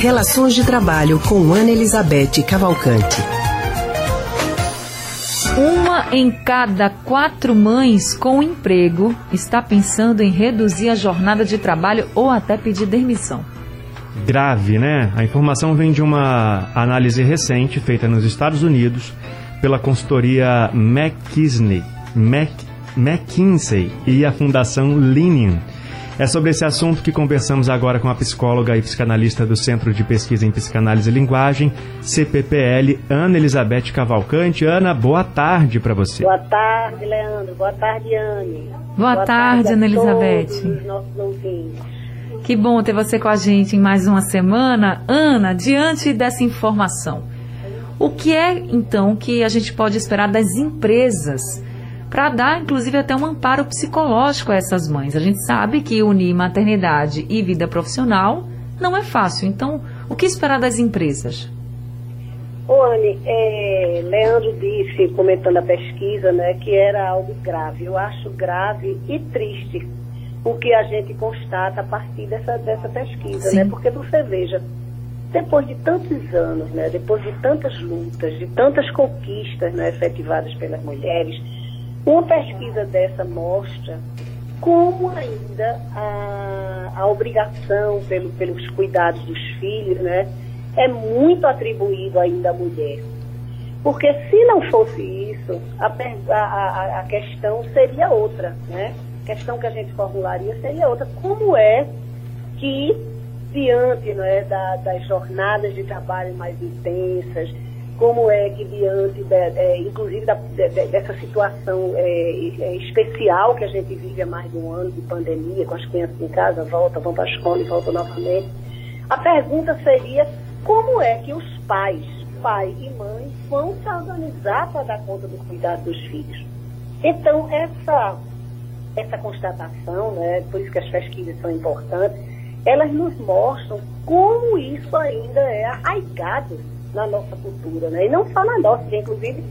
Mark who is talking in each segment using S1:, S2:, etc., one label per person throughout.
S1: Relações de Trabalho com Ana Elizabeth Cavalcante.
S2: Uma em cada quatro mães com emprego está pensando em reduzir a jornada de trabalho ou até pedir demissão.
S3: Grave, né? A informação vem de uma análise recente feita nos Estados Unidos pela consultoria McKinsey, Mac, McKinsey e a Fundação Linian é sobre esse assunto que conversamos agora com a psicóloga e psicanalista do Centro de Pesquisa em Psicanálise e Linguagem, CPPL, Ana Elizabeth Cavalcante. Ana, boa tarde para você.
S4: Boa tarde, Leandro. Boa tarde, Anne.
S2: Boa, boa tarde, tarde Ana Elizabeth.
S4: nossos ouvintes.
S2: Que bom ter você com a gente em mais uma semana. Ana, diante dessa informação, o que é então que a gente pode esperar das empresas para dar, inclusive, até um amparo psicológico a essas mães. A gente sabe que unir maternidade e vida profissional não é fácil. Então, o que esperar das empresas?
S4: Ô, Anne, é, Leandro disse, comentando a pesquisa, né, que era algo grave. Eu acho grave e triste o que a gente constata a partir dessa, dessa pesquisa, né? Porque você veja, depois de tantos anos, né, depois de tantas lutas, de tantas conquistas né, efetivadas pelas mulheres, uma pesquisa dessa mostra como ainda a, a obrigação pelo, pelos cuidados dos filhos né, é muito atribuído ainda à mulher. Porque se não fosse isso, a, a, a questão seria outra, né? A questão que a gente formularia seria outra. Como é que, diante né, da, das jornadas de trabalho mais intensas, como é que diante, de, é, inclusive, da, de, dessa situação é, é, especial que a gente vive há mais de um ano de pandemia, com as crianças em casa, voltam, vão para a escola e voltam novamente, a pergunta seria como é que os pais, pai e mãe, vão se organizar para dar conta do cuidado dos filhos. Então, essa, essa constatação, né, por isso que as pesquisas são importantes, elas nos mostram como isso ainda é arraigado na nossa cultura, né? E não só na nossa, inclusive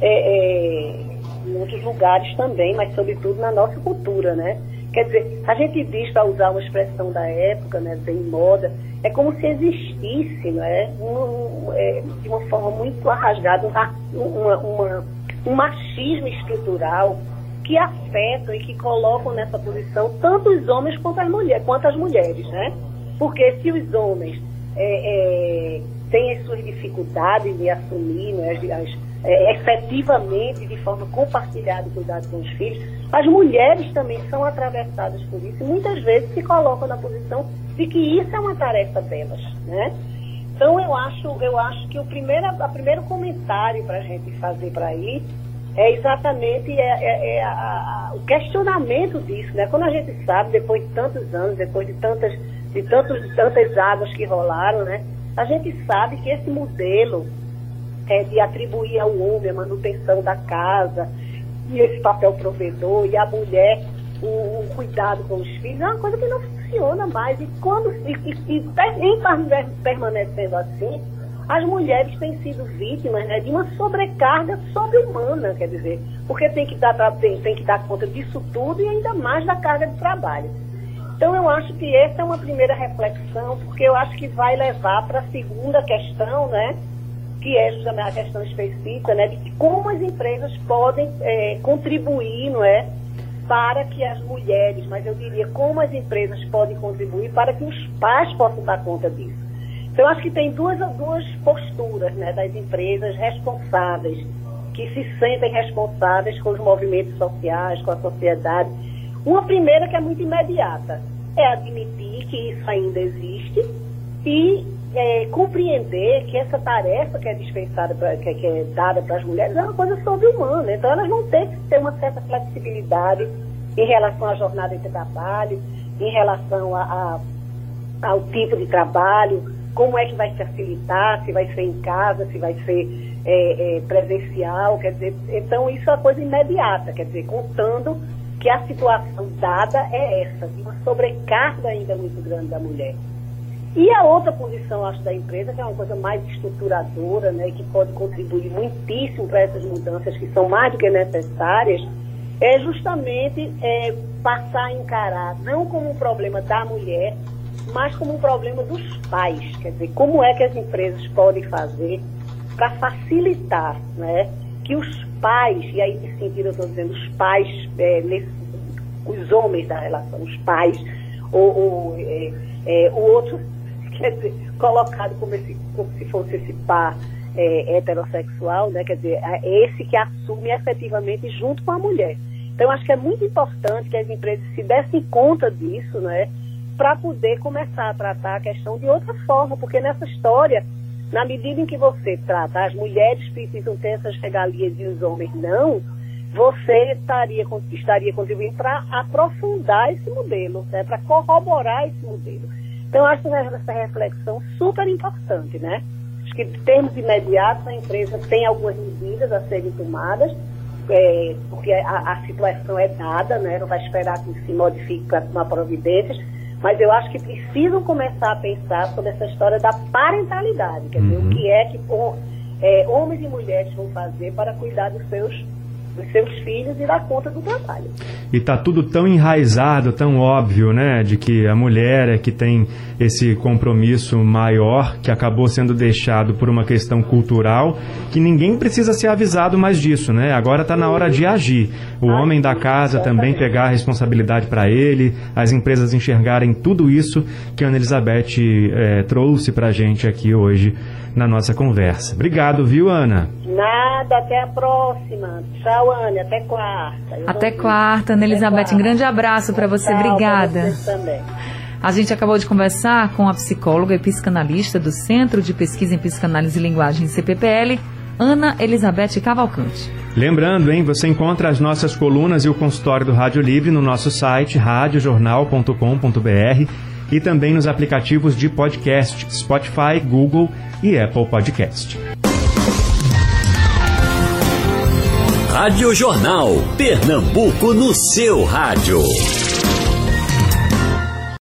S4: é, é, em outros lugares também, mas sobretudo na nossa cultura, né? Quer dizer, a gente diz, para usar uma expressão da época, né, bem moda, é como se existisse, né, um, é, de uma forma muito arrasgada, um, uma, uma, um machismo estrutural que afetam e que colocam nessa posição tanto os homens quanto as mulheres, quanto as mulheres, né? Porque se os homens é, é, tem as suas dificuldades de assumir né, as, as, é, efetivamente, de forma compartilhada, cuidado com os filhos, as mulheres também são atravessadas por isso e muitas vezes se colocam na posição de que isso é uma tarefa delas, né? Então eu acho, eu acho que o primeiro, a primeiro comentário para a gente fazer para aí é exatamente é, é, é a, a, o questionamento disso, né? Quando a gente sabe, depois de tantos anos, depois de tantas, de tantos, de tantas águas que rolaram, né? A gente sabe que esse modelo é, de atribuir ao homem a manutenção da casa e esse papel provedor e a mulher o, o cuidado com os filhos é uma coisa que não funciona mais. E quando e, e, e permanecendo assim, as mulheres têm sido vítimas né, de uma sobrecarga sobre-humana, quer dizer, porque tem que, dar, tem, tem que dar conta disso tudo e ainda mais da carga de trabalho. Então, eu acho que essa é uma primeira reflexão, porque eu acho que vai levar para a segunda questão, né? Que é justamente a questão específica, né? De como as empresas podem é, contribuir, não é? Para que as mulheres, mas eu diria como as empresas podem contribuir para que os pais possam dar conta disso. Então, eu acho que tem duas, duas posturas, né? Das empresas responsáveis, que se sentem responsáveis com os movimentos sociais, com a sociedade uma primeira que é muito imediata, é admitir que isso ainda existe e é, compreender que essa tarefa que é dispensada, pra, que, que, é dada para as mulheres é uma coisa sobre-humana. Então elas vão ter que ter uma certa flexibilidade em relação à jornada de trabalho, em relação a, a, ao tipo de trabalho, como é que vai se facilitar, se vai ser em casa, se vai ser é, é, presencial, quer dizer, então isso é uma coisa imediata, quer dizer, contando que a situação dada é essa, de uma sobrecarga ainda muito grande da mulher. E a outra posição, acho, da empresa, que é uma coisa mais estruturadora, né, que pode contribuir muitíssimo para essas mudanças que são mais do que necessárias, é justamente é, passar a encarar não como um problema da mulher, mas como um problema dos pais. Quer dizer, como é que as empresas podem fazer para facilitar né, que os pais, e aí nesse sentido eu estou dizendo os pais, é, nesse, os homens da relação, os pais, ou, ou é, é, o outro, quer dizer, colocado como, esse, como se fosse esse par é, heterossexual, né, quer dizer, é esse que assume efetivamente junto com a mulher. Então, acho que é muito importante que as empresas se dessem conta disso, né, para poder começar a tratar a questão de outra forma, porque nessa história, na medida em que você trata, as mulheres precisam ter essas regalias e os homens não, você estaria, estaria contribuindo para aprofundar esse modelo, né, para corroborar esse modelo. Então, acho essa reflexão super importante, né? Acho que, em termos imediatos, a empresa tem algumas medidas a serem tomadas, é, porque a, a, situação é dada, né? Não vai esperar que se modifique para tomar providências, mas eu acho que precisam começar a pensar sobre essa história da parentalidade, quer dizer, o uhum. que é que é, homens e mulheres vão fazer para cuidar dos seus dos seus filhos e dar conta do trabalho.
S3: E está tudo tão enraizado, tão óbvio, né, de que a mulher é que tem esse compromisso maior que acabou sendo deixado por uma questão cultural, que ninguém precisa ser avisado mais disso, né? Agora está na hora de agir. O ah, homem da casa também pegar a responsabilidade para ele, as empresas enxergarem tudo isso que a Ana Elizabeth é, trouxe para a gente aqui hoje na nossa conversa. Obrigado, viu, Ana?
S4: Nada, até a próxima. Tchau, Ana, até quarta.
S2: Eu até quarta, Ana Elizabeth. Um grande abraço para você, Tchau, obrigada. Pra também. A gente acabou de conversar com a psicóloga e psicanalista do Centro de Pesquisa em Psicanálise e Linguagem CPPL, Ana Elizabeth Cavalcante.
S3: Lembrando, hein, você encontra as nossas colunas e o consultório do Rádio Livre no nosso site radiojornal.com.br e também nos aplicativos de podcast Spotify, Google e Apple Podcast.
S5: Rádio Jornal, Pernambuco no seu rádio.